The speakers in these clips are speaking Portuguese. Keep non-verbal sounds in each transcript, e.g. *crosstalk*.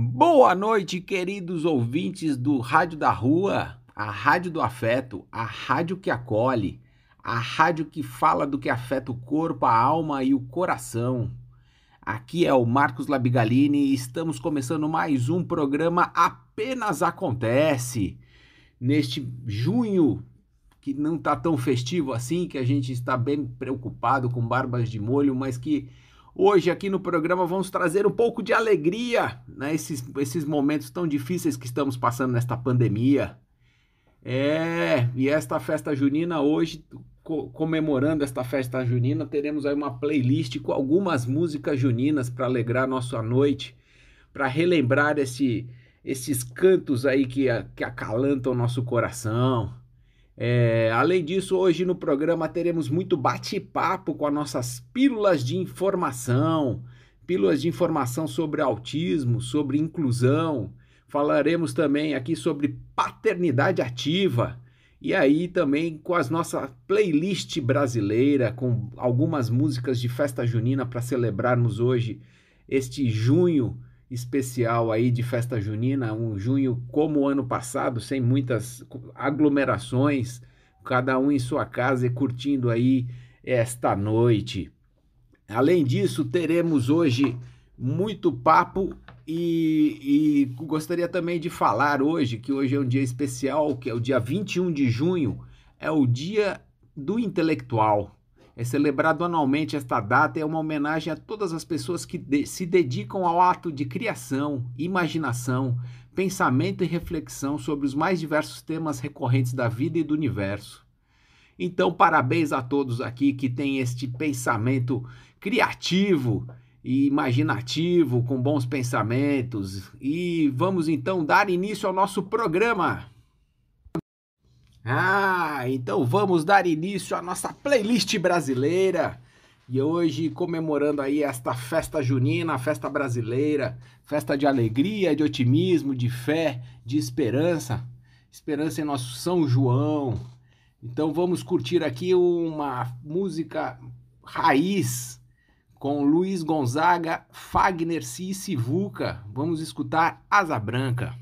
Boa noite, queridos ouvintes do Rádio da Rua, a Rádio do Afeto, a rádio que acolhe, a rádio que fala do que afeta o corpo, a alma e o coração. Aqui é o Marcos Labigalini e estamos começando mais um programa Apenas Acontece. Neste junho que não está tão festivo assim, que a gente está bem preocupado com barbas de molho, mas que hoje aqui no programa vamos trazer um pouco de alegria nesses né, esses momentos tão difíceis que estamos passando nesta pandemia. É, e esta festa junina hoje, co comemorando esta festa junina, teremos aí uma playlist com algumas músicas juninas para alegrar nossa noite, para relembrar esse, esses cantos aí que, que acalantam nosso coração é, além disso, hoje no programa teremos muito bate-papo com as nossas pílulas de informação, pílulas de informação sobre autismo, sobre inclusão. Falaremos também aqui sobre paternidade ativa. E aí também com as nossa playlist brasileira, com algumas músicas de festa junina para celebrarmos hoje este junho especial aí de festa junina, um junho como o ano passado, sem muitas aglomerações, cada um em sua casa e curtindo aí esta noite. Além disso, teremos hoje muito papo e, e, gostaria também de falar hoje, que hoje é um dia especial, que é o dia 21 de junho, é o dia do intelectual. É celebrado anualmente esta data é uma homenagem a todas as pessoas que de se dedicam ao ato de criação, imaginação, pensamento e reflexão sobre os mais diversos temas recorrentes da vida e do universo. Então, parabéns a todos aqui que têm este pensamento criativo e imaginativo, com bons pensamentos. E vamos então dar início ao nosso programa. Ah, então vamos dar início à nossa playlist brasileira. E hoje comemorando aí esta festa junina, festa brasileira, festa de alegria, de otimismo, de fé, de esperança. Esperança em nosso São João. Então vamos curtir aqui uma música raiz com Luiz Gonzaga, Fagner Cis e. Vamos escutar asa branca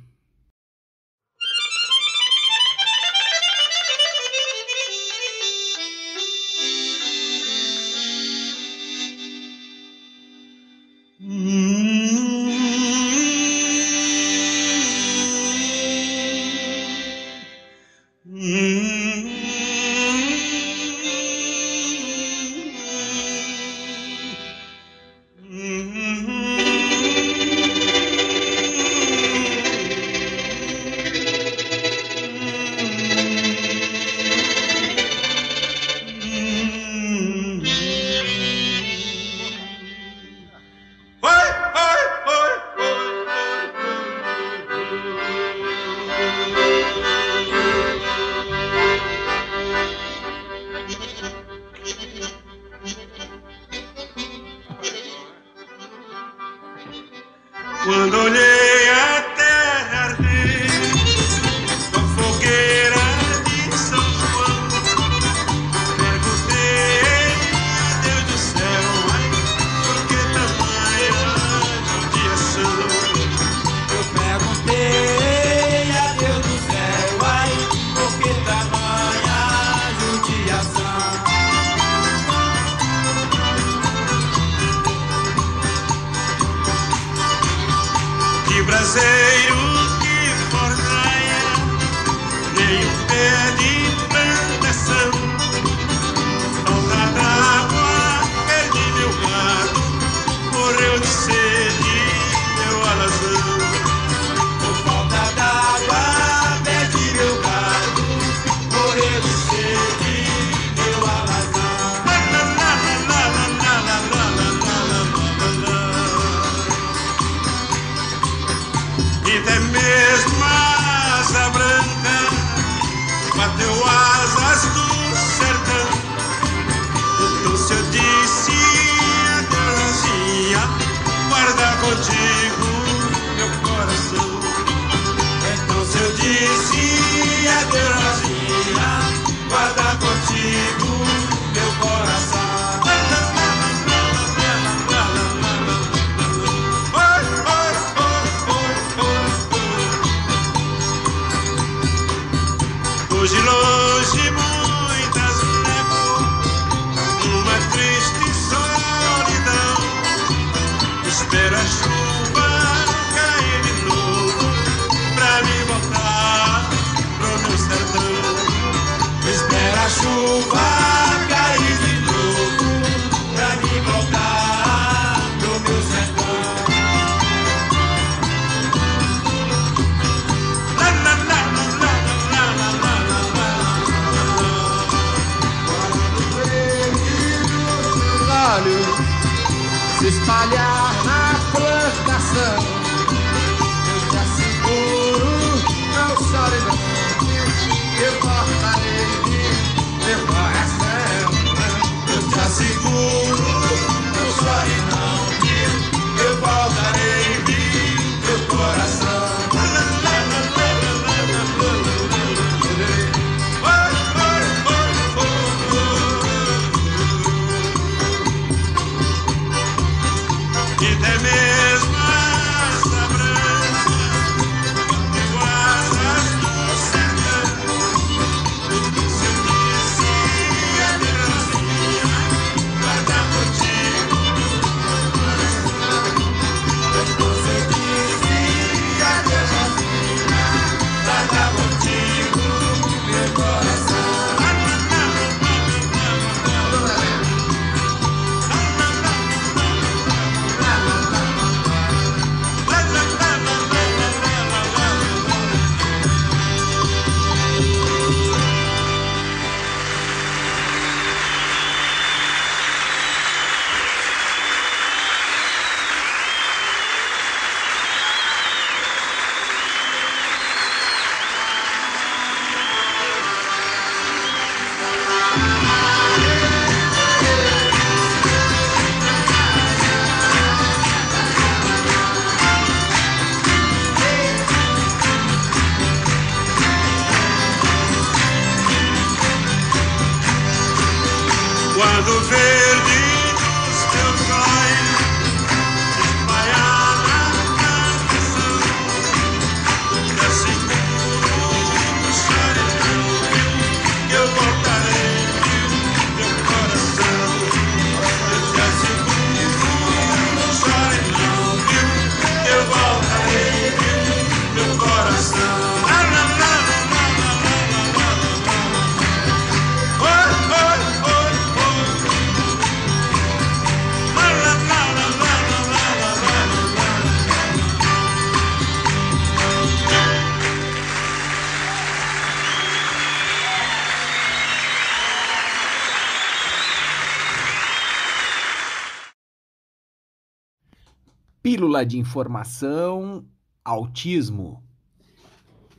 Pílula de informação, autismo.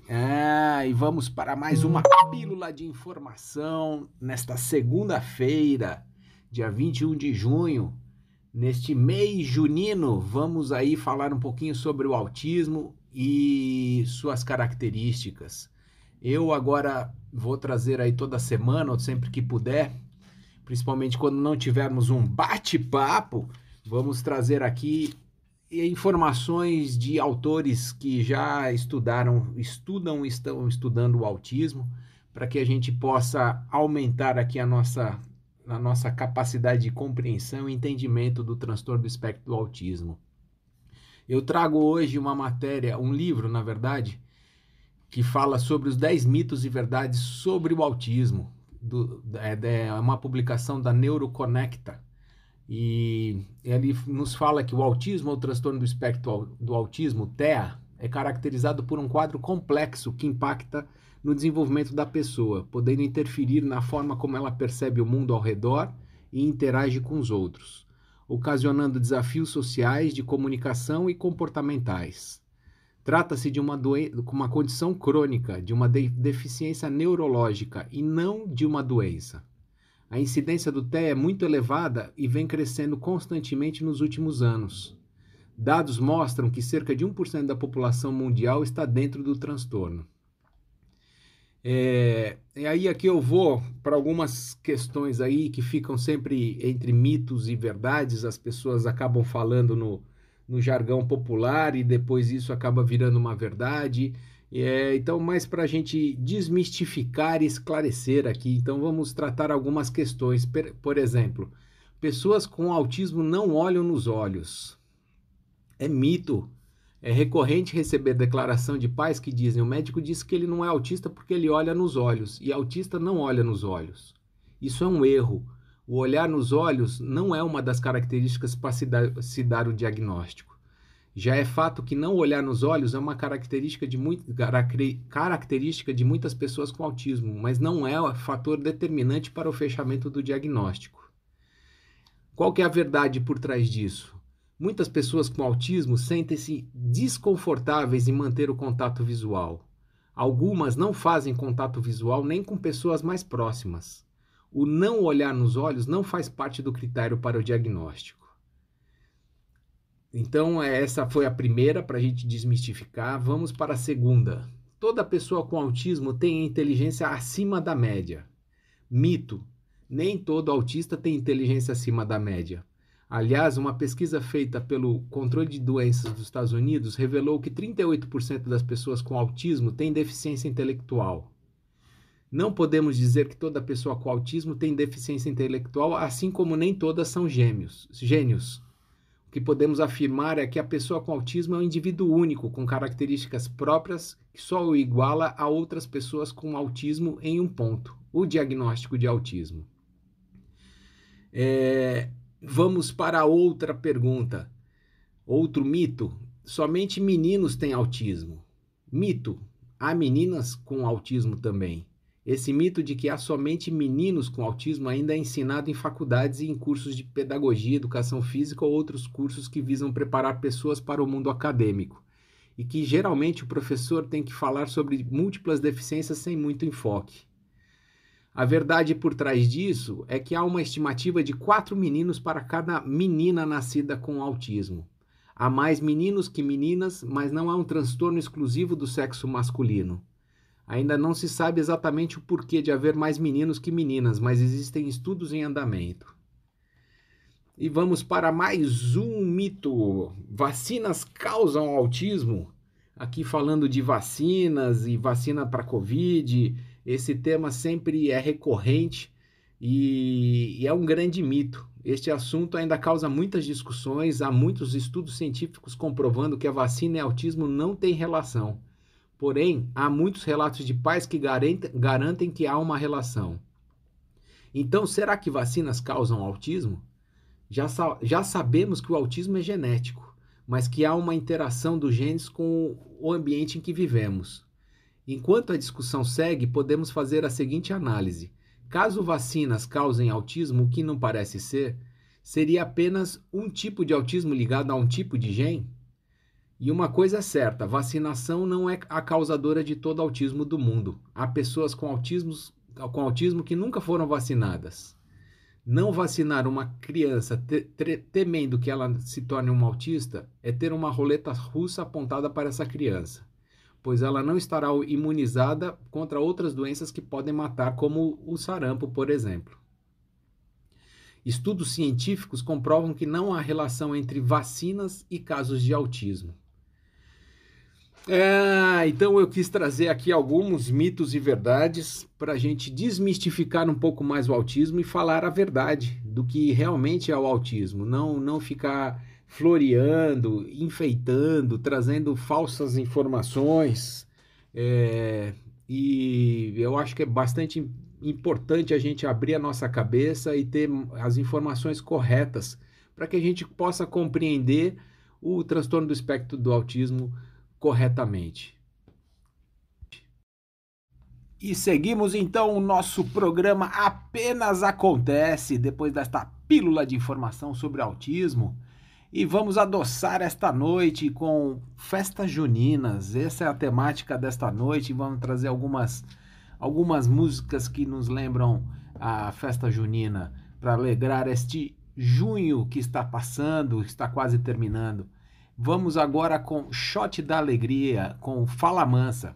Ah, e vamos para mais uma pílula de informação nesta segunda-feira, dia 21 de junho. Neste mês junino, vamos aí falar um pouquinho sobre o autismo e suas características. Eu agora vou trazer aí toda semana, ou sempre que puder, principalmente quando não tivermos um bate-papo, vamos trazer aqui informações de autores que já estudaram, estudam, estão estudando o autismo, para que a gente possa aumentar aqui a nossa, a nossa capacidade de compreensão e entendimento do transtorno do espectro do autismo. Eu trago hoje uma matéria, um livro, na verdade, que fala sobre os 10 mitos e verdades sobre o autismo. Do, é, é uma publicação da Neuroconecta. E ele nos fala que o autismo ou transtorno do espectro do autismo, TEA, é caracterizado por um quadro complexo que impacta no desenvolvimento da pessoa, podendo interferir na forma como ela percebe o mundo ao redor e interage com os outros, ocasionando desafios sociais de comunicação e comportamentais. Trata-se de uma, uma condição crônica, de uma de deficiência neurológica e não de uma doença. A incidência do TEA é muito elevada e vem crescendo constantemente nos últimos anos. Dados mostram que cerca de 1% da população mundial está dentro do transtorno. É, e aí aqui eu vou para algumas questões aí que ficam sempre entre mitos e verdades, as pessoas acabam falando no, no jargão popular e depois isso acaba virando uma verdade. É, então, mais para a gente desmistificar e esclarecer aqui, então vamos tratar algumas questões. Por exemplo, pessoas com autismo não olham nos olhos. É mito. É recorrente receber declaração de pais que dizem: o médico disse que ele não é autista porque ele olha nos olhos, e autista não olha nos olhos. Isso é um erro. O olhar nos olhos não é uma das características para se dar, se dar o diagnóstico. Já é fato que não olhar nos olhos é uma característica de, muito, característica de muitas pessoas com autismo, mas não é fator determinante para o fechamento do diagnóstico. Qual que é a verdade por trás disso? Muitas pessoas com autismo sentem-se desconfortáveis em manter o contato visual. Algumas não fazem contato visual nem com pessoas mais próximas o não olhar nos olhos não faz parte do critério para o diagnóstico. Então, é, essa foi a primeira para a gente desmistificar. Vamos para a segunda. Toda pessoa com autismo tem inteligência acima da média. Mito: nem todo autista tem inteligência acima da média. Aliás, uma pesquisa feita pelo Controle de Doenças dos Estados Unidos revelou que 38% das pessoas com autismo têm deficiência intelectual. Não podemos dizer que toda pessoa com autismo tem deficiência intelectual, assim como nem todas são gêmeos, gênios. O que podemos afirmar é que a pessoa com autismo é um indivíduo único, com características próprias que só o iguala a outras pessoas com autismo em um ponto: o diagnóstico de autismo. É, vamos para outra pergunta. Outro mito: somente meninos têm autismo. Mito: há meninas com autismo também. Esse mito de que há somente meninos com autismo ainda é ensinado em faculdades e em cursos de pedagogia, educação física ou outros cursos que visam preparar pessoas para o mundo acadêmico. E que geralmente o professor tem que falar sobre múltiplas deficiências sem muito enfoque. A verdade por trás disso é que há uma estimativa de quatro meninos para cada menina nascida com autismo. Há mais meninos que meninas, mas não há um transtorno exclusivo do sexo masculino. Ainda não se sabe exatamente o porquê de haver mais meninos que meninas, mas existem estudos em andamento. E vamos para mais um mito: vacinas causam autismo? Aqui falando de vacinas e vacina para Covid, esse tema sempre é recorrente e, e é um grande mito. Este assunto ainda causa muitas discussões, há muitos estudos científicos comprovando que a vacina e autismo não têm relação. Porém, há muitos relatos de pais que garantem que há uma relação. Então, será que vacinas causam autismo? Já, já sabemos que o autismo é genético, mas que há uma interação dos genes com o ambiente em que vivemos. Enquanto a discussão segue, podemos fazer a seguinte análise: caso vacinas causem autismo, o que não parece ser, seria apenas um tipo de autismo ligado a um tipo de gene? E uma coisa é certa, vacinação não é a causadora de todo autismo do mundo. Há pessoas com, autismos, com autismo que nunca foram vacinadas. Não vacinar uma criança te, temendo que ela se torne uma autista é ter uma roleta russa apontada para essa criança, pois ela não estará imunizada contra outras doenças que podem matar, como o sarampo, por exemplo. Estudos científicos comprovam que não há relação entre vacinas e casos de autismo. É, então eu quis trazer aqui alguns mitos e verdades para a gente desmistificar um pouco mais o autismo e falar a verdade do que realmente é o autismo, não, não ficar floreando, enfeitando, trazendo falsas informações. É, e eu acho que é bastante importante a gente abrir a nossa cabeça e ter as informações corretas para que a gente possa compreender o transtorno do espectro do autismo corretamente. E seguimos então o nosso programa Apenas Acontece, depois desta pílula de informação sobre autismo. E vamos adoçar esta noite com festas juninas. Essa é a temática desta noite. Vamos trazer algumas, algumas músicas que nos lembram a festa junina para alegrar este junho que está passando, está quase terminando. Vamos agora com Shot da Alegria, com Fala Mansa.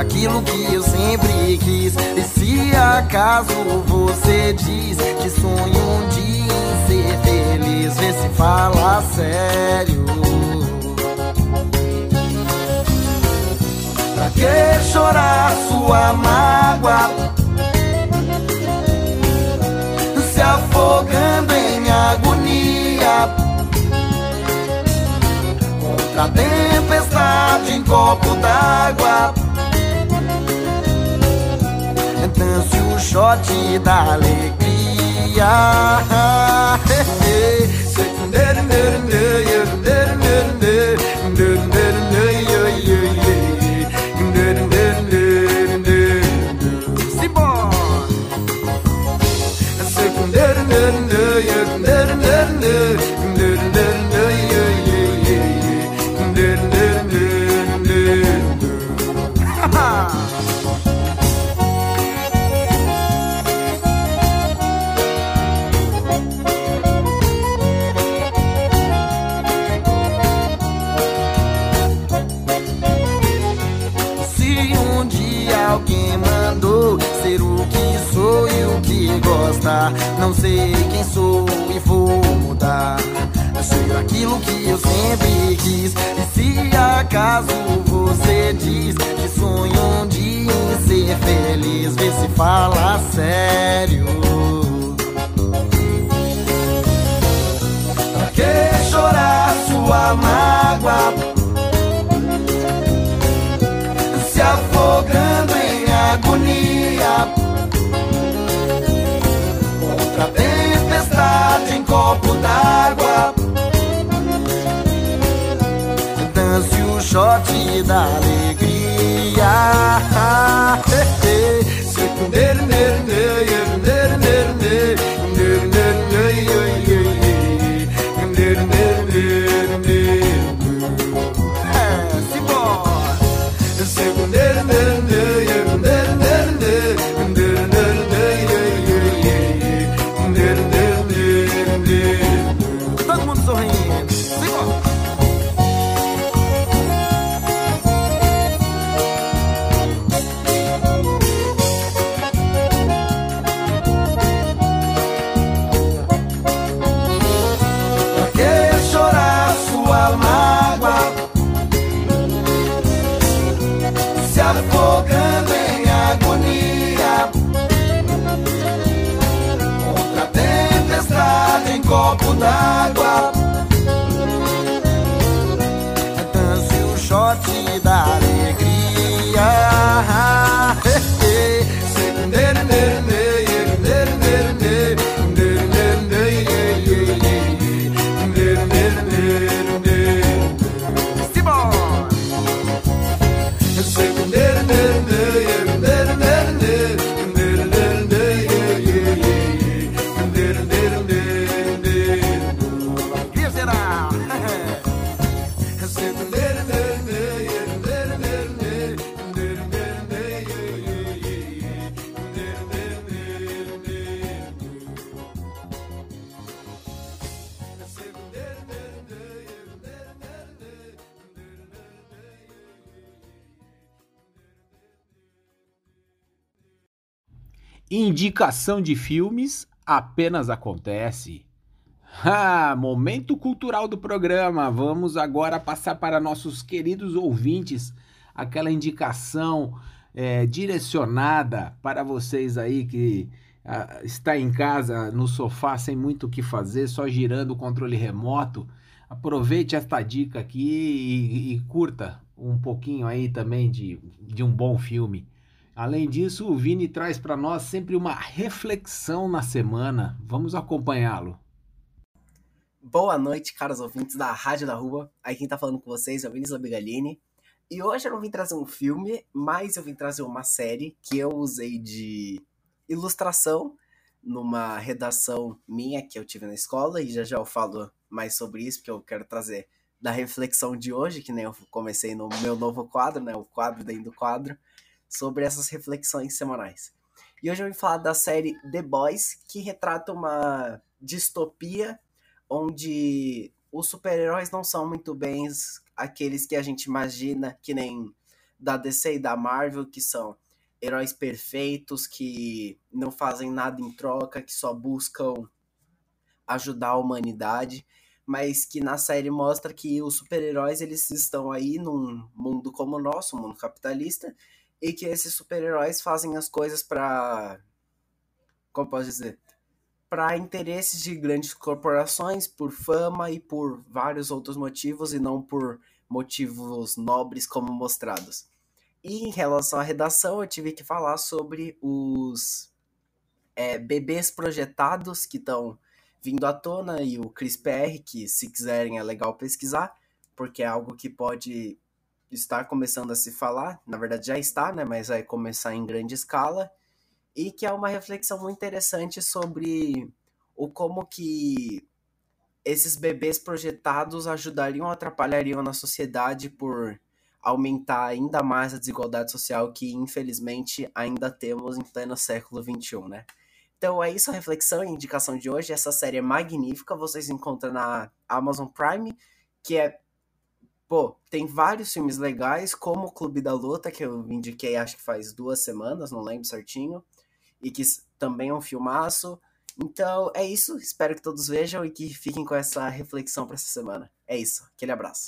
Aquilo que eu sempre quis. E se acaso você diz que sonho um dia em ser feliz, vê se fala sério. Pra que chorar sua mágoa? se afogando em agonia. Contra a tempestade em copo d'água. Dance o shot da alegria. *laughs* não sei quem sou e vou mudar. Ser aquilo que eu sempre quis. E se acaso você diz que sonho um dia em ser feliz, vê se fala sério. Pra que chorar sua mágoa? Copo d'água. Dance o shot da alegria. *laughs* É, responder. Indicação de filmes apenas acontece. Ah, momento cultural do programa. Vamos agora passar para nossos queridos ouvintes aquela indicação é, direcionada para vocês aí que ah, está em casa no sofá sem muito o que fazer, só girando o controle remoto. Aproveite esta dica aqui e, e curta um pouquinho aí também de, de um bom filme. Além disso, o Vini traz para nós sempre uma reflexão na semana. Vamos acompanhá-lo. Boa noite, caros ouvintes da Rádio da Rua. Aí quem tá falando com vocês é o Vinícius Abigalini. E hoje eu não vim trazer um filme, mas eu vim trazer uma série que eu usei de ilustração numa redação minha que eu tive na escola, e já já eu falo mais sobre isso, porque eu quero trazer da reflexão de hoje, que nem eu comecei no meu novo quadro, né, o quadro dentro do quadro, sobre essas reflexões semanais. E hoje eu vim falar da série The Boys, que retrata uma distopia onde os super-heróis não são muito bem aqueles que a gente imagina, que nem da DC e da Marvel, que são heróis perfeitos, que não fazem nada em troca, que só buscam ajudar a humanidade, mas que na série mostra que os super-heróis eles estão aí num mundo como o nosso, um mundo capitalista, e que esses super-heróis fazem as coisas para como posso dizer, para interesses de grandes corporações, por fama e por vários outros motivos e não por motivos nobres como mostrados. E em relação à redação, eu tive que falar sobre os é, bebês projetados que estão vindo à tona e o CRISPR, que se quiserem é legal pesquisar, porque é algo que pode estar começando a se falar, na verdade já está, né, mas vai começar em grande escala, e que é uma reflexão muito interessante sobre o como que esses bebês projetados ajudariam ou atrapalhariam na sociedade por aumentar ainda mais a desigualdade social que, infelizmente, ainda temos em pleno século XXI, né? Então é isso a reflexão e indicação de hoje. Essa série é magnífica, vocês encontram na Amazon Prime, que é. Pô, tem vários filmes legais, como o Clube da Luta, que eu indiquei acho que faz duas semanas, não lembro certinho, e que também é um filmaço. Então é isso, espero que todos vejam e que fiquem com essa reflexão para essa semana. É isso, aquele abraço.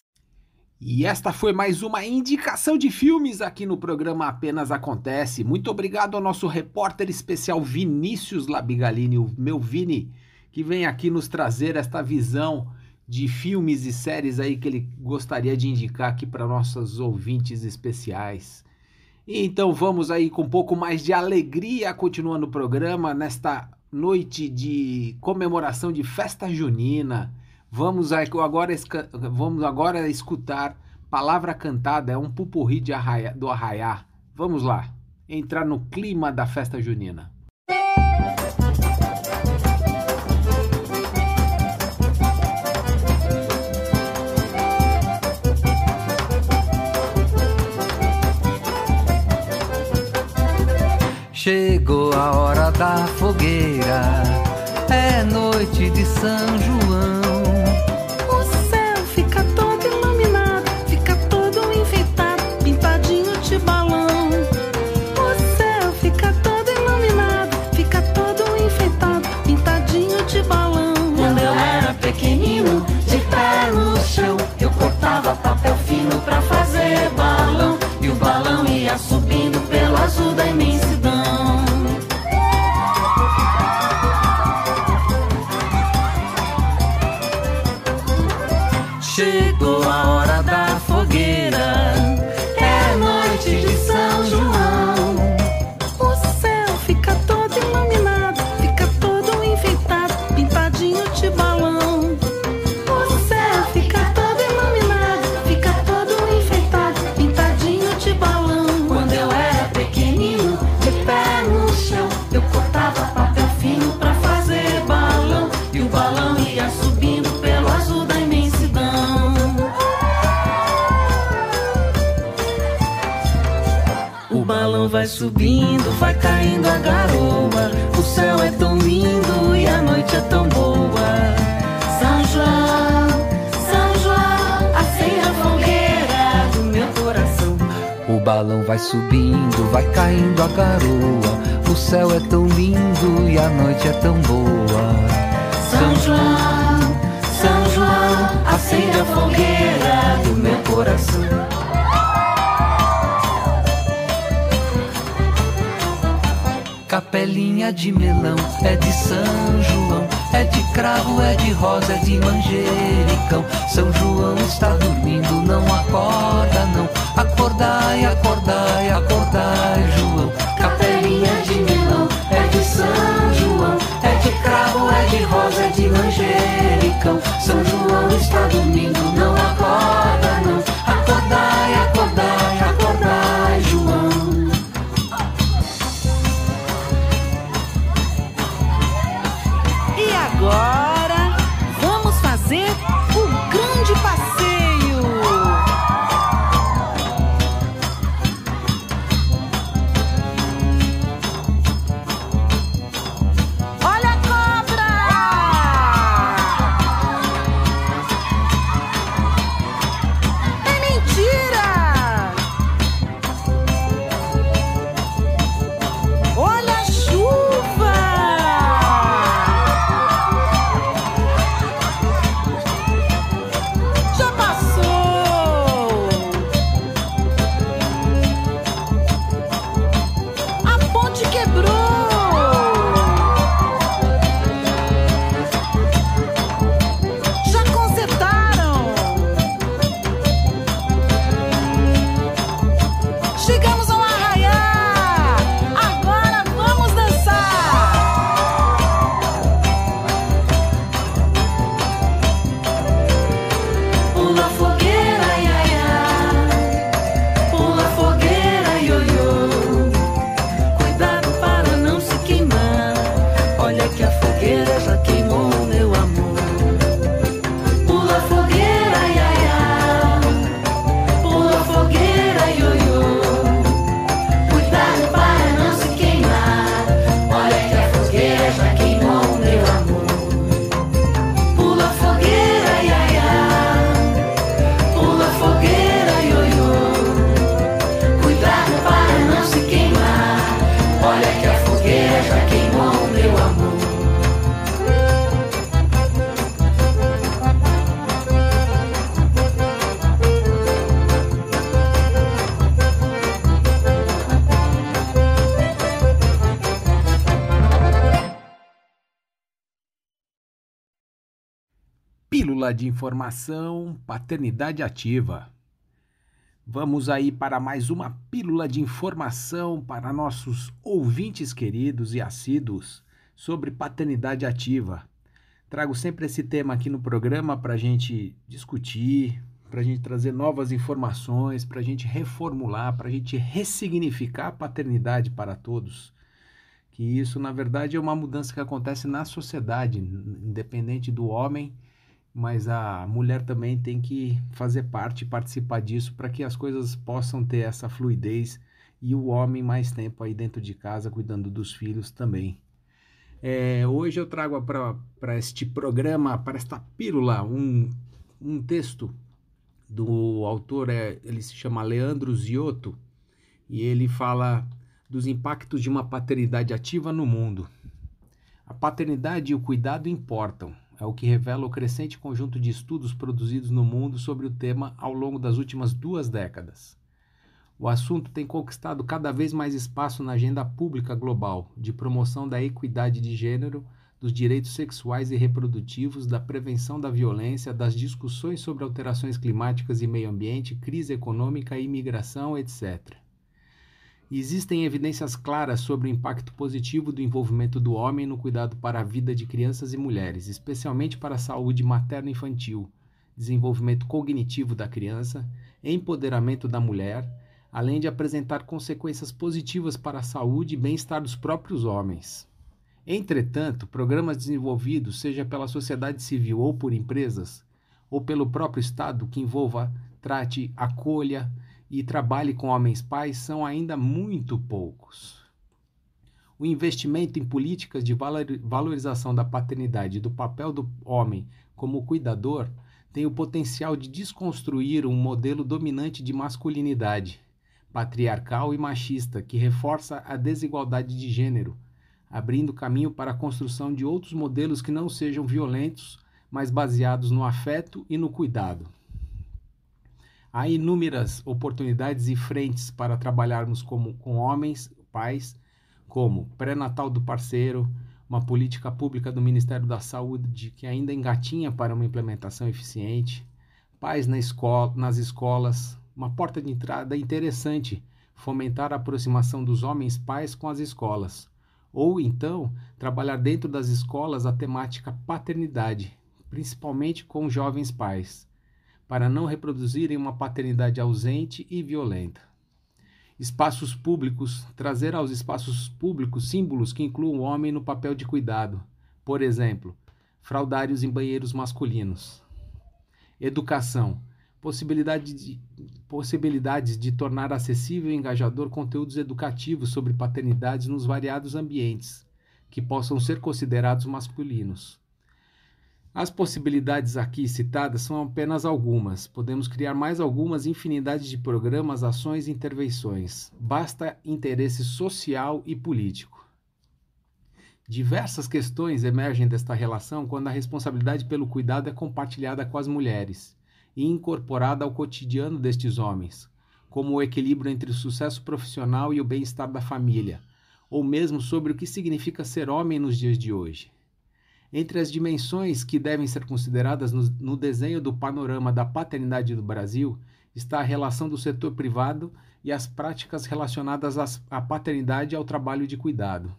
E esta foi mais uma indicação de filmes aqui no programa Apenas Acontece. Muito obrigado ao nosso repórter especial Vinícius Labigalini, o meu Vini, que vem aqui nos trazer esta visão de filmes e séries aí que ele gostaria de indicar aqui para nossos ouvintes especiais. Então vamos aí com um pouco mais de alegria continuando o programa nesta noite de comemoração de festa junina. Vamos agora, vamos agora escutar Palavra Cantada, é um pupurri de arraia, do Arraiá. Vamos lá, entrar no clima da festa junina. Chegou a hora da fogueira, é noite de São João. Subindo, vai caindo a garoa. O céu é tão lindo e a noite é tão boa. São João, São João, acende a fogueira do meu coração. O balão vai subindo, vai caindo a garoa. O céu é tão lindo e a noite é tão boa. São João, São João, acende a fogueira Capelinha de melão é de São João. É de cravo, é de rosa, é de manjericão. São João está dormindo, não acorda, não. Acordai, acordai, acordai, João. Capelinha de milão, é de São João. É de cravo, é de rosa, é de manjericão. São João está dormindo, não que a fogueira já queimou de informação, paternidade ativa. Vamos aí para mais uma pílula de informação para nossos ouvintes queridos e assíduos sobre paternidade ativa. Trago sempre esse tema aqui no programa para a gente discutir, para a gente trazer novas informações, para a gente reformular, para a gente ressignificar a paternidade para todos. Que isso, na verdade, é uma mudança que acontece na sociedade, independente do homem mas a mulher também tem que fazer parte, participar disso para que as coisas possam ter essa fluidez e o homem mais tempo aí dentro de casa cuidando dos filhos também. É, hoje eu trago para este programa, para esta pílula, um, um texto do autor, é, ele se chama Leandro Ziotto, e ele fala dos impactos de uma paternidade ativa no mundo. A paternidade e o cuidado importam, é o que revela o crescente conjunto de estudos produzidos no mundo sobre o tema ao longo das últimas duas décadas. O assunto tem conquistado cada vez mais espaço na agenda pública global de promoção da equidade de gênero, dos direitos sexuais e reprodutivos, da prevenção da violência, das discussões sobre alterações climáticas e meio ambiente, crise econômica, imigração, etc. Existem evidências claras sobre o impacto positivo do envolvimento do homem no cuidado para a vida de crianças e mulheres, especialmente para a saúde materno-infantil, desenvolvimento cognitivo da criança, empoderamento da mulher, além de apresentar consequências positivas para a saúde e bem-estar dos próprios homens. Entretanto, programas desenvolvidos, seja pela sociedade civil ou por empresas, ou pelo próprio Estado, que envolva, trate, acolha, e trabalhe com homens pais são ainda muito poucos. O investimento em políticas de valorização da paternidade e do papel do homem como cuidador tem o potencial de desconstruir um modelo dominante de masculinidade, patriarcal e machista, que reforça a desigualdade de gênero, abrindo caminho para a construção de outros modelos que não sejam violentos, mas baseados no afeto e no cuidado. Há inúmeras oportunidades e frentes para trabalharmos como, com homens, pais, como pré-natal do parceiro, uma política pública do Ministério da Saúde que ainda engatinha para uma implementação eficiente, pais na escola, nas escolas, uma porta de entrada interessante, fomentar a aproximação dos homens pais com as escolas, ou então trabalhar dentro das escolas a temática paternidade, principalmente com jovens pais, para não reproduzirem uma paternidade ausente e violenta. Espaços públicos, trazer aos espaços públicos símbolos que incluam o homem no papel de cuidado. Por exemplo, fraudários em banheiros masculinos. Educação, possibilidade de, possibilidades de tornar acessível e engajador conteúdos educativos sobre paternidades nos variados ambientes, que possam ser considerados masculinos. As possibilidades aqui citadas são apenas algumas. Podemos criar mais algumas infinidades de programas, ações e intervenções. Basta interesse social e político. Diversas questões emergem desta relação quando a responsabilidade pelo cuidado é compartilhada com as mulheres e incorporada ao cotidiano destes homens, como o equilíbrio entre o sucesso profissional e o bem-estar da família, ou mesmo sobre o que significa ser homem nos dias de hoje. Entre as dimensões que devem ser consideradas no, no, desenho do panorama da paternidade do Brasil está a relação do setor privado e as práticas relacionadas às, à paternidade e ao trabalho de cuidado.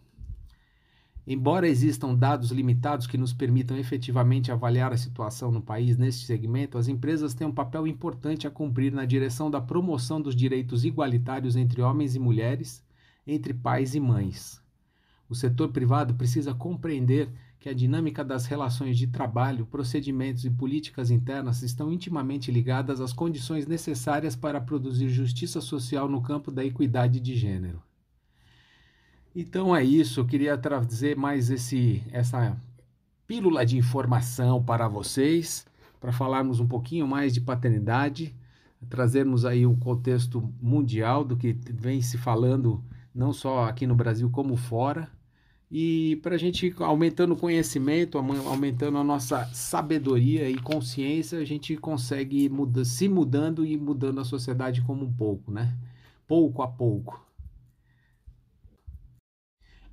Embora existam dados limitados que nos permitam efetivamente avaliar a situação no país neste segmento, as empresas têm um papel importante a cumprir na direção da promoção dos direitos igualitários entre homens e mulheres, entre pais e mães. O setor privado precisa compreender que a dinâmica das relações de trabalho, procedimentos e políticas internas estão intimamente ligadas às condições necessárias para produzir justiça social no campo da equidade de gênero. Então é isso, eu queria trazer mais esse essa pílula de informação para vocês, para falarmos um pouquinho mais de paternidade, trazermos aí um contexto mundial do que vem se falando não só aqui no Brasil como fora e para a gente aumentando o conhecimento, aumentando a nossa sabedoria e consciência, a gente consegue muda, se mudando e mudando a sociedade como um pouco, né? Pouco a pouco.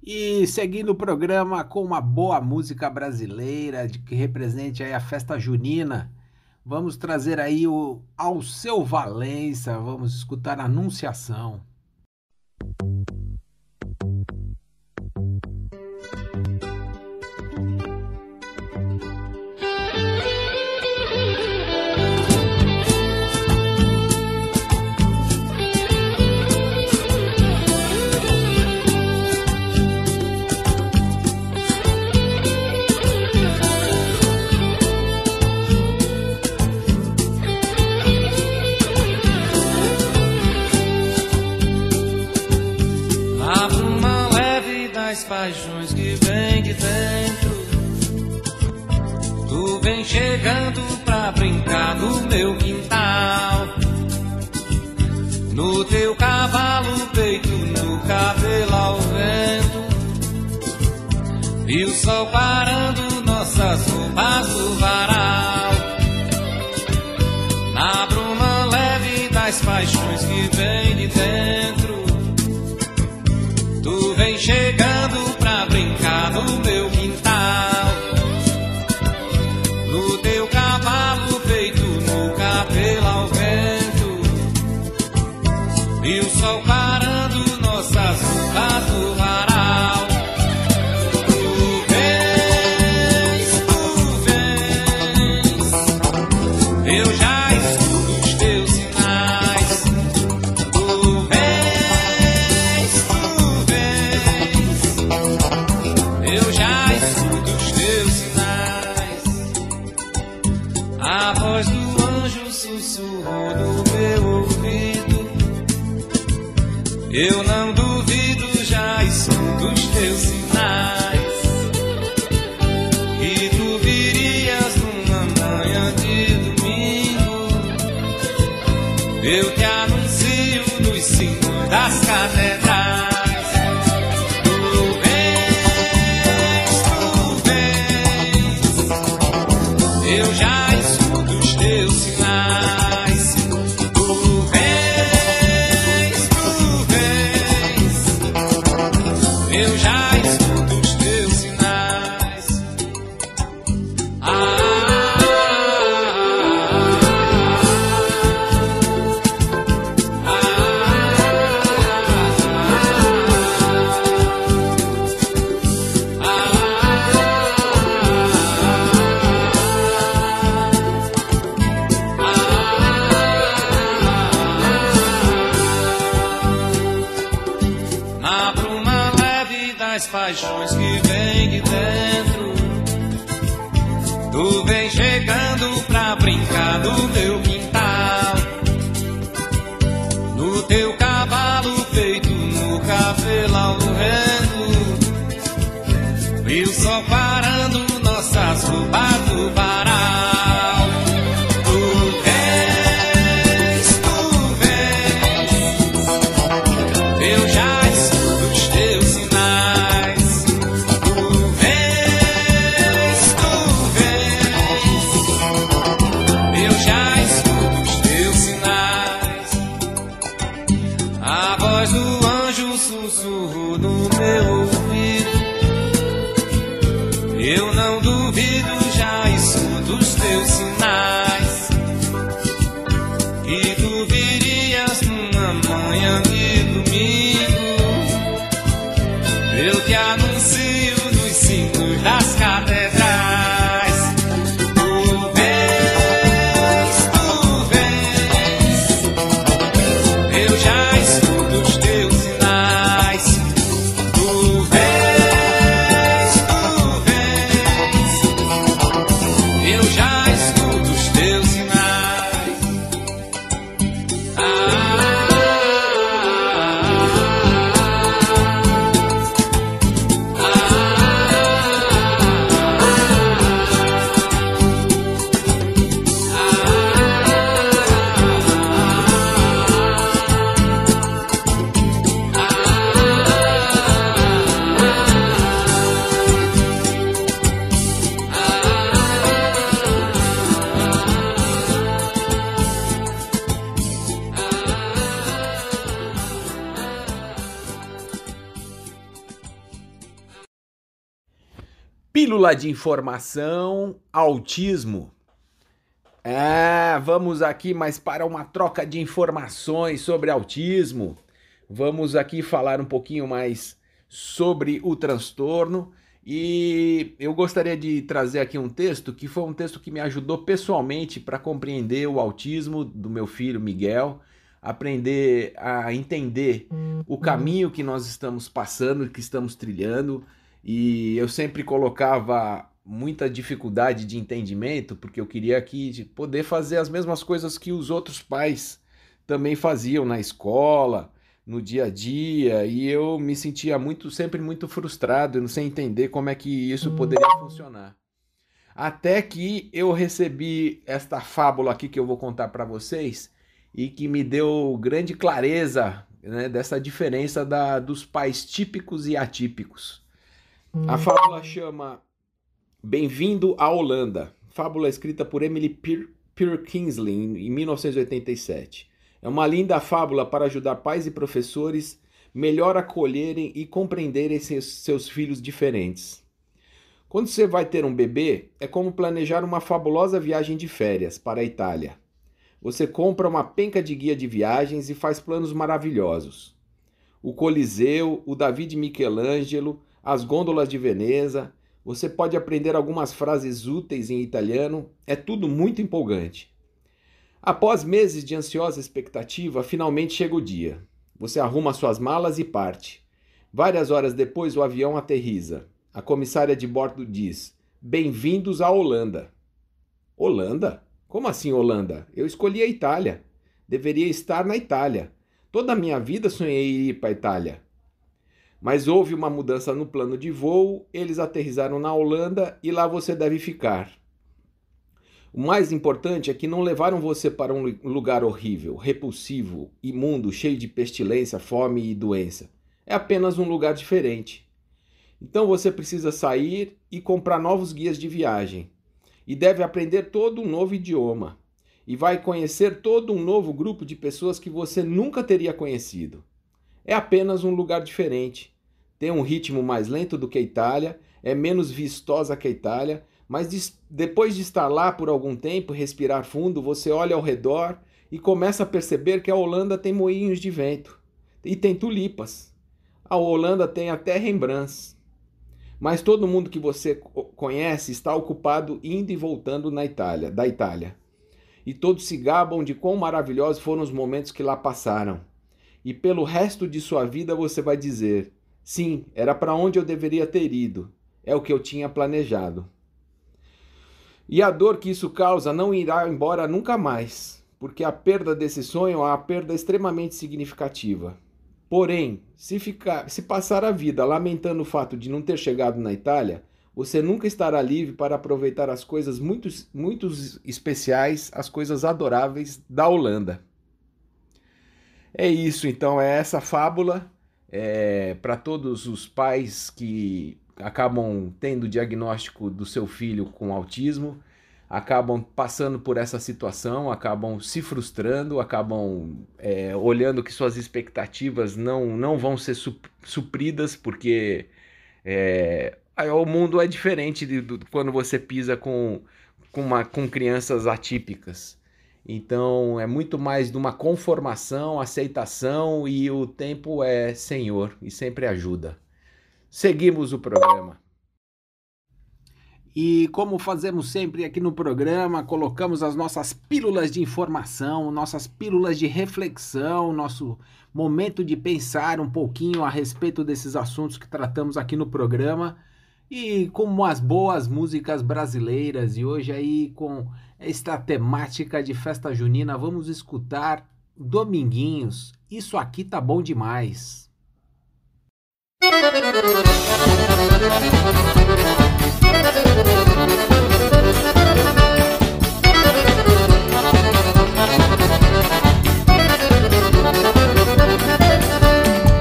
E seguindo o programa com uma boa música brasileira de que represente aí a festa junina, vamos trazer aí o Alceu Valença, vamos escutar a Anunciação. A voz do anjo sussurrou no meu ouvido. Eu não duvido, já escuto os teus sinais. E tu virias numa manhã de domingo. Eu te anuncio nos sinos das catedrais. Eu não duvido, já escuto os teus sinais. Que tu virias numa manhã de domingo. Eu te anuncio nos sinos das catedrais. Pílula de informação, autismo. É, vamos aqui mais para uma troca de informações sobre autismo. Vamos aqui falar um pouquinho mais sobre o transtorno e eu gostaria de trazer aqui um texto que foi um texto que me ajudou pessoalmente para compreender o autismo do meu filho Miguel, aprender a entender o caminho que nós estamos passando, que estamos trilhando. E eu sempre colocava muita dificuldade de entendimento, porque eu queria aqui poder fazer as mesmas coisas que os outros pais também faziam na escola, no dia a dia, e eu me sentia muito sempre muito frustrado, não sei entender como é que isso poderia funcionar. Até que eu recebi esta fábula aqui que eu vou contar para vocês e que me deu grande clareza né, dessa diferença da, dos pais típicos e atípicos. A fábula chama Bem-vindo à Holanda. Fábula escrita por Emily Peer, Peer Kingsley em 1987. É uma linda fábula para ajudar pais e professores melhor acolherem e compreenderem seus, seus filhos diferentes. Quando você vai ter um bebê, é como planejar uma fabulosa viagem de férias para a Itália. Você compra uma penca de guia de viagens e faz planos maravilhosos. O Coliseu, o Davi de Michelangelo, as gôndolas de Veneza, você pode aprender algumas frases úteis em italiano, é tudo muito empolgante. Após meses de ansiosa expectativa, finalmente chega o dia. Você arruma suas malas e parte. Várias horas depois, o avião aterriza. A comissária de bordo diz: Bem-vindos à Holanda. Holanda? Como assim Holanda? Eu escolhi a Itália. Deveria estar na Itália. Toda a minha vida sonhei ir para a Itália. Mas houve uma mudança no plano de voo, eles aterrizaram na Holanda e lá você deve ficar. O mais importante é que não levaram você para um lugar horrível, repulsivo, imundo, cheio de pestilência, fome e doença. É apenas um lugar diferente. Então você precisa sair e comprar novos guias de viagem. E deve aprender todo um novo idioma. E vai conhecer todo um novo grupo de pessoas que você nunca teria conhecido. É apenas um lugar diferente. Tem um ritmo mais lento do que a Itália, é menos vistosa que a Itália, mas depois de estar lá por algum tempo, respirar fundo, você olha ao redor e começa a perceber que a Holanda tem moinhos de vento e tem tulipas. A Holanda tem até Rembrandts. Mas todo mundo que você co- conhece está ocupado indo e voltando na Itália, da Itália. E todos se gabam de quão maravilhosos foram os momentos que lá passaram. E pelo resto de sua vida você vai dizer: Sim, era para onde eu deveria ter ido. É o que eu tinha planejado. E a dor que isso causa não irá embora nunca mais, porque a perda desse sonho é uma perda extremamente significativa. Porém, se, ficar, se passar a vida lamentando o fato de não ter chegado na Itália, você nunca estará livre para aproveitar as coisas muito, muito especiais, as coisas adoráveis da Holanda. É isso, então, é essa fábula é, para todos os pais que acabam tendo diagnóstico do seu filho com autismo acabam passando por essa situação, acabam se frustrando, acabam é, olhando que suas expectativas não, não vão ser supridas, porque é, o mundo é diferente de, de, quando você pisa com, com, uma, com crianças atípicas. Então é muito mais de uma conformação, aceitação e o tempo é Senhor e sempre ajuda. Seguimos o programa. E como fazemos sempre aqui no programa, colocamos as nossas pílulas de informação, nossas pílulas de reflexão, nosso momento de pensar um pouquinho a respeito desses assuntos que tratamos aqui no programa. E como as boas músicas brasileiras, e hoje aí com esta temática de festa junina, vamos escutar Dominguinhos. Isso aqui tá bom demais.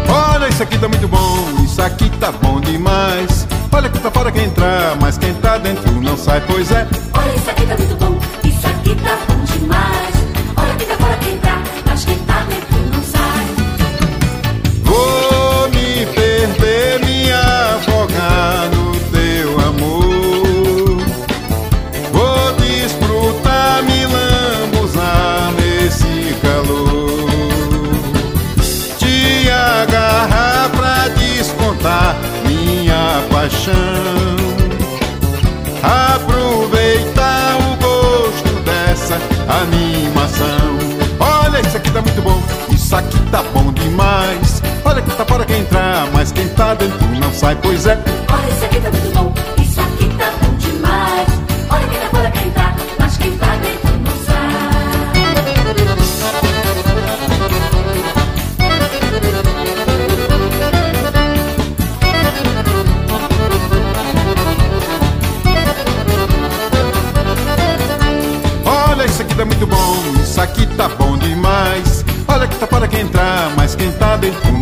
Olha, isso aqui tá muito bom, isso aqui tá bom demais. Olha que tá fora quem entrar, mas quem tá dentro não sai, pois é. Olha, isso aqui tá muito bom, tá isso aqui tá bom demais. Olha que tá fora quem entrar, mas quem tá dentro não sai, pois é.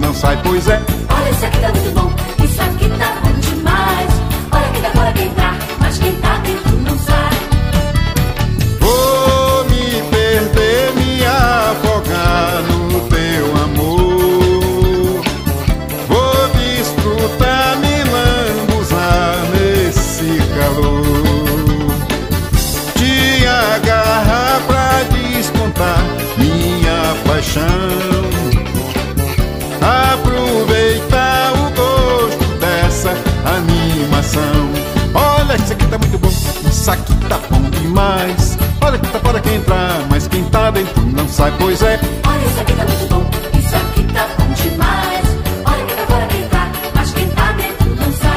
Não sai, pois é. Olha, isso aqui tá muito bom, animação. Olha, isso aqui tá muito bom, isso aqui tá bom demais. Olha que tá fora quem entrar, mas quem tá dentro não sai, pois é. Olha, isso aqui tá muito bom, isso aqui tá bom demais. Olha quem tá fora quem entrar, mas quem tá dentro não sai.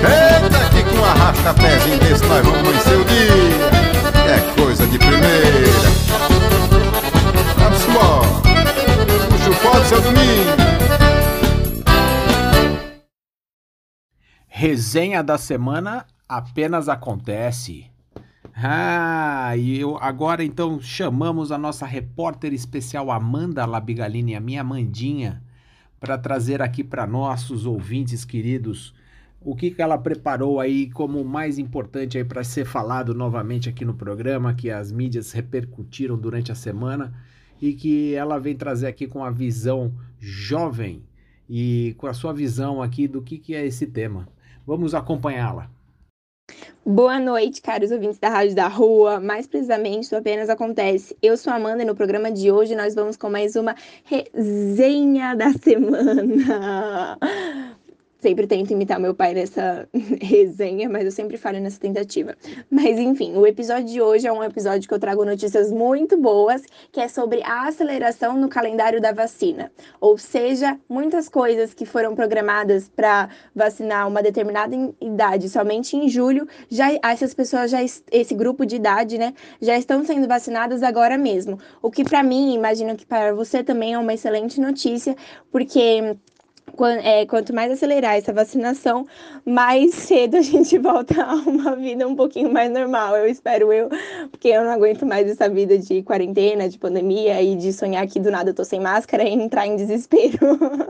Eita, que com arrasta-pezinho desse nós vamos o dia. Resenha da semana apenas acontece. Ah, e eu agora então chamamos a nossa repórter especial Amanda Labigalini, a minha Amandinha, para trazer aqui para nossos ouvintes queridos o que, que ela preparou aí como mais importante aí para ser falado novamente aqui no programa, que as mídias repercutiram durante a semana e que ela vem trazer aqui com a visão jovem e com a sua visão aqui do que, que é esse tema. Vamos acompanhá-la. Boa noite, caros ouvintes da Rádio da Rua. Mais precisamente, do Apenas Acontece. Eu sou a Amanda e no programa de hoje nós vamos com mais uma resenha da semana. Sempre tento imitar meu pai nessa *laughs* resenha, mas eu sempre falho nessa tentativa. Mas enfim, o episódio de hoje é um episódio que eu trago notícias muito boas, que é sobre a aceleração no calendário da vacina. Ou seja, muitas coisas que foram programadas para vacinar uma determinada idade somente em julho, já essas pessoas já esse grupo de idade, né, já estão sendo vacinadas agora mesmo. O que para mim, imagino que para você também é uma excelente notícia, porque quanto mais acelerar essa vacinação, mais cedo a *laughs* gente volta a uma vida um pouquinho mais normal. Eu espero eu, porque eu não aguento mais essa vida de quarentena, de pandemia e de sonhar que do nada eu tô sem máscara e entrar em desespero.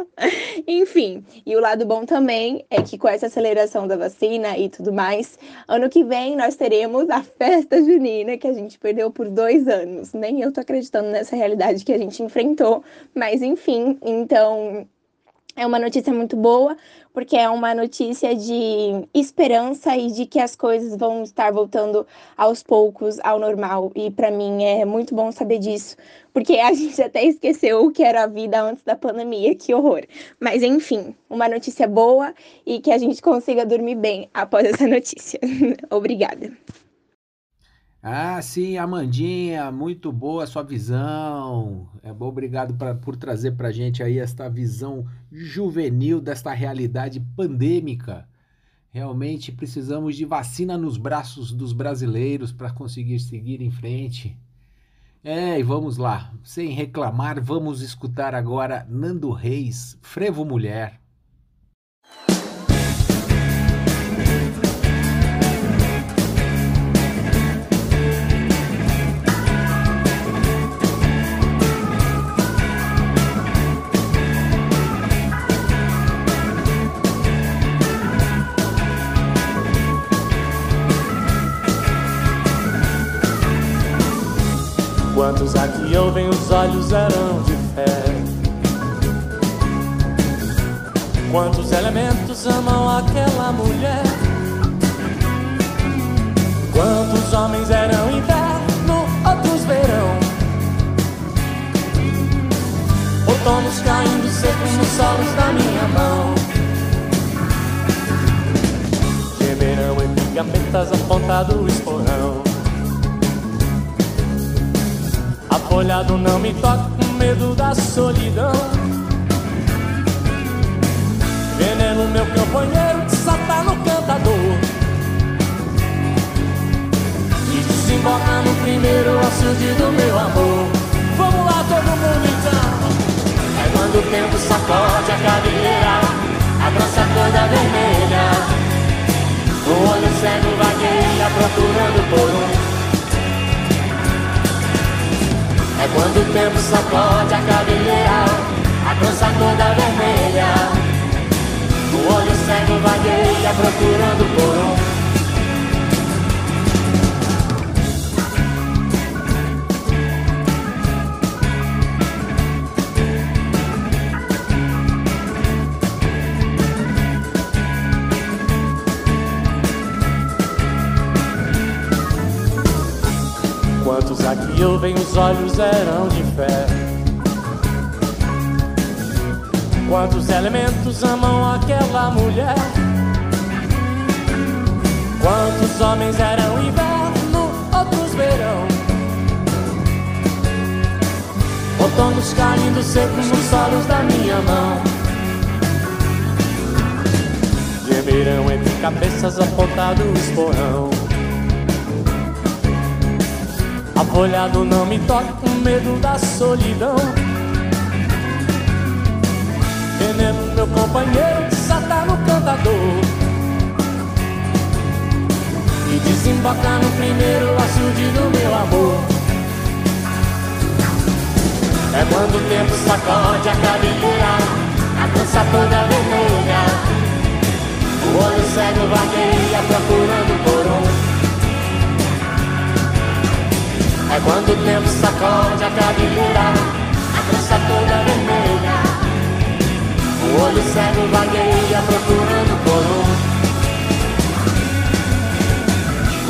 *laughs* Enfim, e o lado bom também é que com essa aceleração da vacina e tudo mais, ano que vem nós teremos a festa junina que a gente perdeu por dois anos. Nem eu tô acreditando nessa realidade que a gente enfrentou, mas enfim, então é uma notícia muito boa, porque é uma notícia de esperança e de que as coisas vão estar voltando aos poucos ao normal. E para mim é muito bom saber disso, porque a *laughs* gente até esqueceu o que era a vida antes da pandemia, que horror. Mas enfim, uma notícia boa e que a gente consiga dormir bem após essa *laughs* notícia. Obrigada. Ah, sim, Amandinha, muito boa a sua visão. É bom, obrigado pra, por trazer para gente aí esta visão juvenil desta realidade pandêmica. Realmente precisamos de vacina nos braços dos brasileiros para conseguir seguir em frente. É, e vamos lá, sem reclamar, vamos escutar agora Nando Reis, Frevo Mulher. Quantos aqui ouvem os olhos eram de fé? Quantos elementos amam aquela mulher? Quantos homens eram inverno, outros verão? Outonos caindo secos nos solos da minha mão. Gemerão em gavetas apontado o esporão. Afolhado não me toca com medo da solidão. Veneno, meu companheiro, desata no cantador. E desemboca no primeiro açude do meu amor. Vamos lá, todo mundo então. É quando o tempo sacode a cabeleira, a trança toda vermelha. O olho cego vagueia procurando por um quando o tempo sacode a cabeleira, a trança toda vermelha. O olho cego vagueia procurando por um. Aqui ouvem os olhos eram de fé? Quantos elementos amam aquela mulher? Quantos homens eram inverno, outros verão? Outonos caindo secos nos solos da minha mão. Gemerão entre cabeças apontado o Afolhado não me toca com medo da solidão. Veneno, meu companheiro, desata no cantador. E desemboca no primeiro açude do meu amor. É quando o tempo sacode a cabeleira, a dança toda vermelha. O olho cego vagueia procurando É quando o tempo sacode a cabeleira, a trança toda vermelha. O olho cego vagueia procurando um.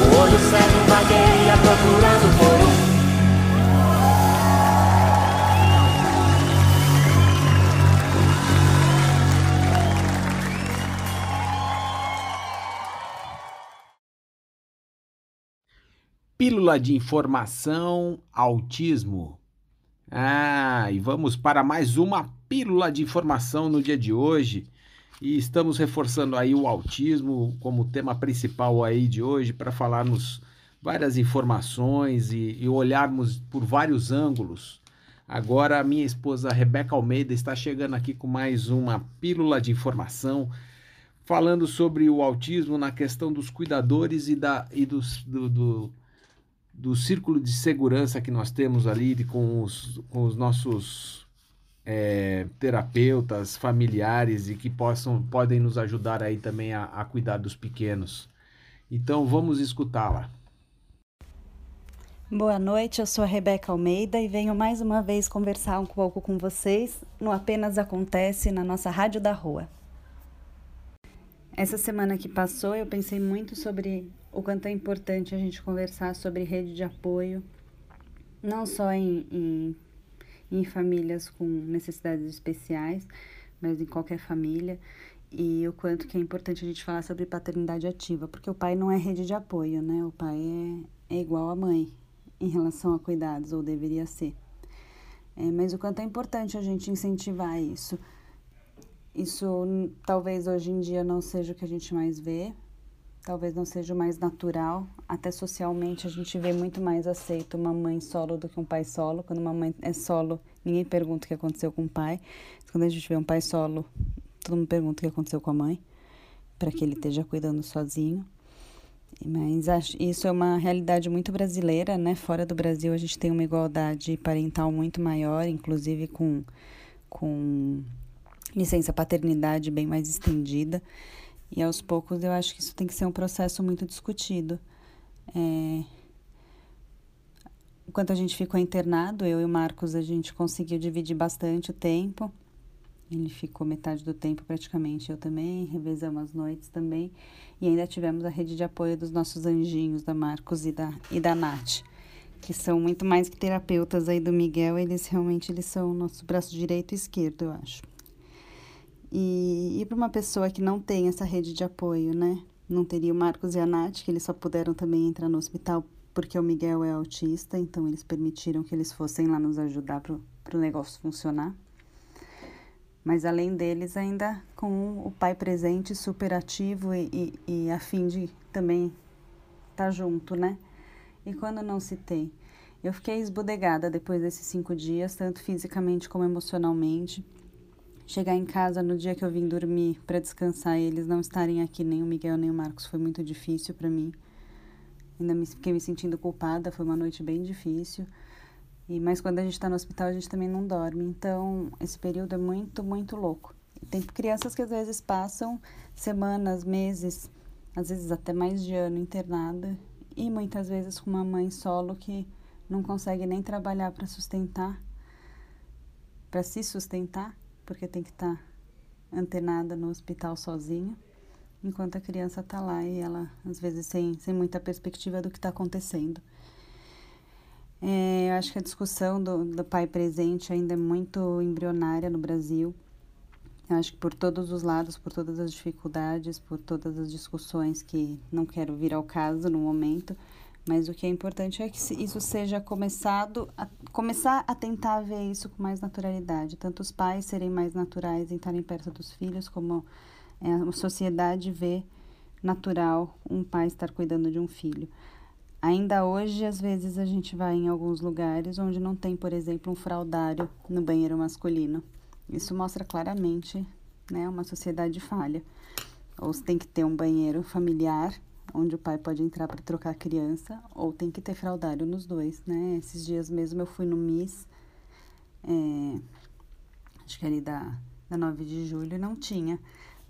O olho cego vagueia procurando por Pílula de informação, autismo. Ah, e vamos para mais uma pílula de informação no dia de hoje. E estamos reforçando aí o autismo como tema principal aí de hoje para falarmos várias informações e, e olharmos por vários ângulos. Agora a minha esposa Rebeca Almeida está chegando aqui com mais uma pílula de informação falando sobre o autismo na questão dos cuidadores e, da, e dos, do, do, do círculo de segurança que nós temos ali de, com, os, com os nossos é, terapeutas, familiares e que possam, podem nos ajudar aí também a, a cuidar dos pequenos. Então vamos escutá-la. Boa noite, eu sou a Rebeca Almeida e venho mais uma vez conversar um pouco com vocês no Apenas Acontece na nossa Rádio da Rua. Essa semana que passou, eu pensei muito sobre o quanto é importante a gente conversar sobre rede de apoio, não só em, em, em famílias com necessidades especiais, mas em qualquer família, e o quanto que é importante a gente falar sobre paternidade ativa, porque o pai não é rede de apoio, né? O pai é, é igual à mãe em relação a cuidados, ou deveria ser. É, mas o quanto é importante a gente incentivar isso isso talvez hoje em dia não seja o que a gente mais vê, talvez não seja mais natural. Até socialmente a gente vê muito mais aceito uma mãe solo do que um pai solo. Quando uma mãe é solo, ninguém pergunta o que aconteceu com o pai. Quando a gente vê um pai solo, todo mundo pergunta o que aconteceu com a mãe, para que ele esteja cuidando sozinho. Mas isso é uma realidade muito brasileira, né? Fora do Brasil a gente tem uma igualdade parental muito maior, inclusive com, com licença paternidade bem mais estendida. E aos poucos eu acho que isso tem que ser um processo muito discutido. É... Enquanto a gente ficou internado, eu e o Marcos, a gente conseguiu dividir bastante o tempo. Ele ficou metade do tempo praticamente, eu também, revezamos as noites também. E ainda tivemos a rede de apoio dos nossos anjinhos, da Marcos e da, e da Nath, que são muito mais que terapeutas aí do Miguel, eles realmente eles são o nosso braço direito e esquerdo, eu acho. E, e para uma pessoa que não tem essa rede de apoio, né? Não teria o Marcos e a Nath, que eles só puderam também entrar no hospital porque o Miguel é autista, então eles permitiram que eles fossem lá nos ajudar para o negócio funcionar. Mas além deles, ainda com o pai presente, super ativo e, e, e a fim de também estar tá junto, né? E quando não se tem? Eu fiquei esbudegada depois desses cinco dias, tanto fisicamente como emocionalmente chegar em casa no dia que eu vim dormir para descansar e eles não estarem aqui, nem o Miguel nem o Marcos, foi muito difícil para mim. Ainda me, fiquei me sentindo culpada, foi uma noite bem difícil. E mas quando a gente está no hospital, a gente também não dorme. Então, esse período é muito, muito louco. E tem crianças que às vezes passam semanas, meses, às vezes até mais de ano internada e muitas vezes com uma mãe solo que não consegue nem trabalhar para sustentar, para se sustentar porque tem que estar tá antenada no hospital sozinha, enquanto a criança está lá e ela, às vezes, sem, sem muita perspectiva do que está acontecendo. É, eu acho que a discussão do, do pai presente ainda é muito embrionária no Brasil. Eu acho que por todos os lados, por todas as dificuldades, por todas as discussões que não quero vir ao caso no momento, mas o que é importante é que isso seja começado a começar a tentar ver isso com mais naturalidade, tanto os pais serem mais naturais em estarem perto dos filhos, como é, a sociedade vê natural um pai estar cuidando de um filho. Ainda hoje, às vezes, a gente vai em alguns lugares onde não tem, por exemplo, um fraldário no banheiro masculino. Isso mostra claramente né, uma sociedade falha. Ou tem que ter um banheiro familiar onde o pai pode entrar para trocar a criança, ou tem que ter fraldário nos dois, né? Esses dias mesmo eu fui no MIS, é, acho que ali da, da 9 de julho, e não tinha.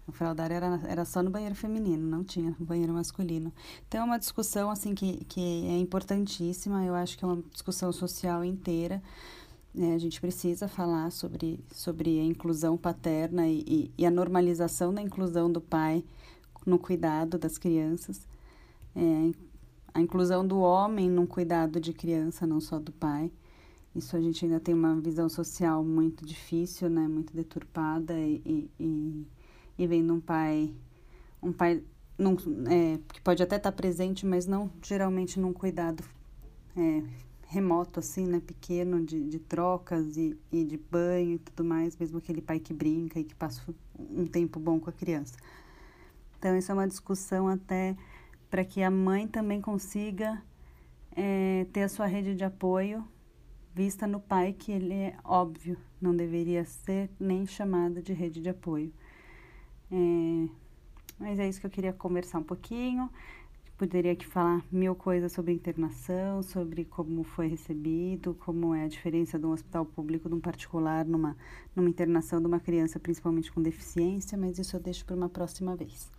O fraldário era, era só no banheiro feminino, não tinha no banheiro masculino. Então é uma discussão assim que, que é importantíssima, eu acho que é uma discussão social inteira. É, a gente precisa falar sobre, sobre a inclusão paterna e, e, e a normalização da inclusão do pai no cuidado das crianças, é, a inclusão do homem no cuidado de criança, não só do pai. Isso a gente ainda tem uma visão social muito difícil, né, muito deturpada e, e, e vendo um pai, um pai num, é, que pode até estar presente, mas não geralmente num cuidado é, remoto, assim, né? Pequeno, de, de trocas e, e de banho e tudo mais, mesmo aquele pai que brinca e que passa um tempo bom com a criança. Então, isso é uma discussão até para que a mãe também consiga é, ter a sua rede de apoio vista no pai, que ele é óbvio, não deveria ser nem chamado de rede de apoio. É, mas é isso que eu queria conversar um pouquinho. Poderia aqui falar mil coisas sobre internação, sobre como foi recebido, como é a diferença de um hospital público de um particular numa, numa internação de uma criança, principalmente com deficiência, mas isso eu deixo para uma próxima vez.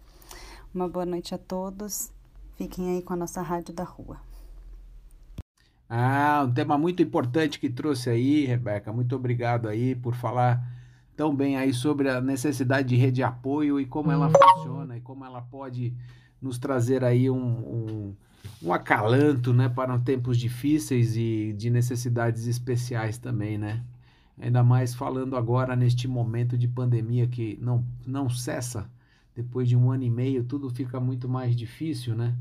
Uma boa noite a todos. Fiquem aí com a nossa rádio da rua. Ah, um tema muito importante que trouxe aí, Rebeca. Muito obrigado aí por falar tão bem aí sobre a necessidade de rede de apoio e como ela funciona e como ela pode nos trazer aí um, um, um acalanto, né, para tempos difíceis e de necessidades especiais também, né? Ainda mais falando agora neste momento de pandemia que não, não cessa, depois de um ano e meio, tudo fica muito mais difícil, né?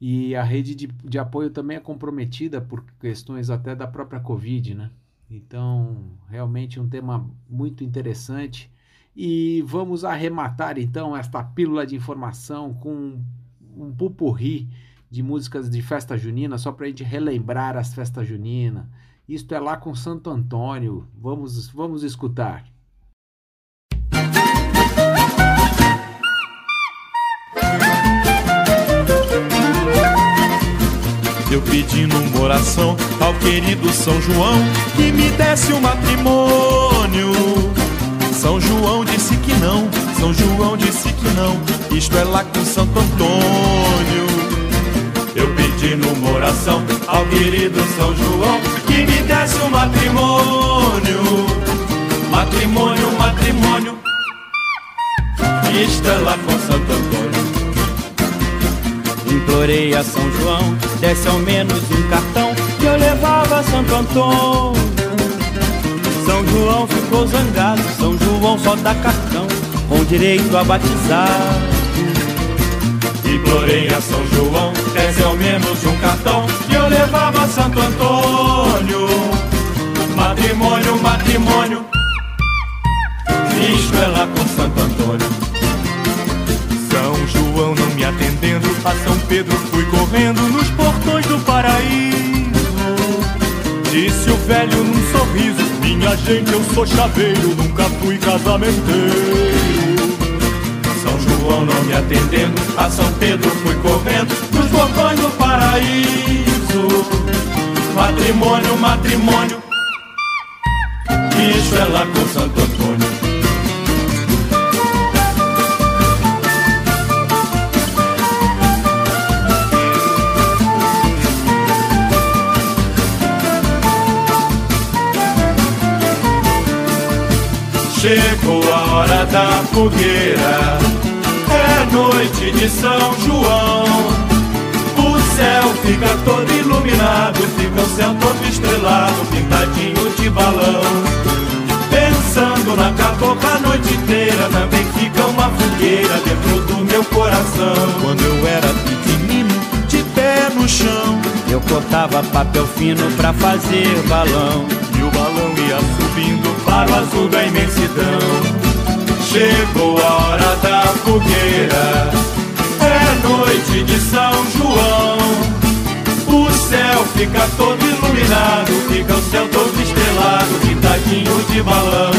E a rede de, de apoio também é comprometida por questões até da própria Covid, né? Então, realmente um tema muito interessante. E vamos arrematar então esta pílula de informação com um pupurri de músicas de festa junina, só para a gente relembrar as festas juninas. Isto é lá com Santo Antônio. Vamos, vamos escutar. Eu pedindo uma oração ao querido São João que me desse um matrimônio. São João disse que não, São João disse que não, isto é lá com Santo Antônio. Eu pedindo uma oração ao querido São João que me desse um matrimônio. Matrimônio, matrimônio, isto é lá com Santo Antônio. Implorei a São João, desse ao menos um cartão que eu levava a Santo Antônio. São João ficou zangado, São João só dá cartão com direito a batizar. Implorei a São João, desse ao menos um cartão que eu levava a Santo Antônio. Matrimônio, matrimônio, isto é lá com Santo Antônio. Pedro fui correndo nos portões do paraíso. Disse o velho num sorriso: Minha gente, eu sou chaveiro, nunca fui casamenteiro. São João não me atendendo, a São Pedro fui correndo nos portões do paraíso. Matrimônio, matrimônio, isso é lá com Santo Antônio. Chegou a hora da fogueira, é noite de São João. O céu fica todo iluminado, fica o céu todo estrelado, pintadinho de balão. Pensando na cabocla a noite inteira, também fica uma fogueira dentro do meu coração. Quando eu era pequenino, de pé no chão, eu cortava papel fino pra fazer balão. E o balão ia subindo para o azul da imensidão. Chegou a hora da fogueira, é noite de São João. O céu fica todo iluminado, fica o céu todo estrelado, pintadinho de balão.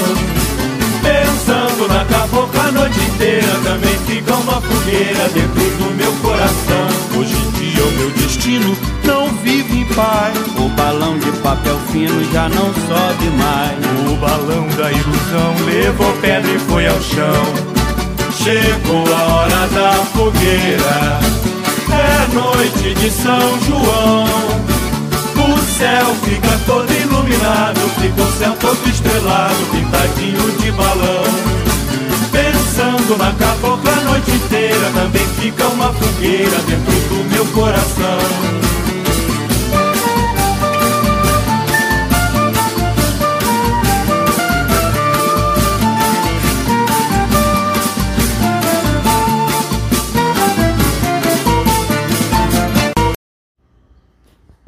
Pensando na cabocla a noite inteira, também fica uma fogueira dentro do meu coração. Hoje em dia o meu destino não vive em paz. O balão de papel fino já não sobe mais. O balão da ilusão levou pedra e foi ao chão. Chegou a hora da fogueira, é noite de São João. O céu fica todo iluminado, fica o céu todo estrelado, pintadinho de balão. Pensando na cabocla a noite inteira, também fica uma fogueira dentro do meu coração.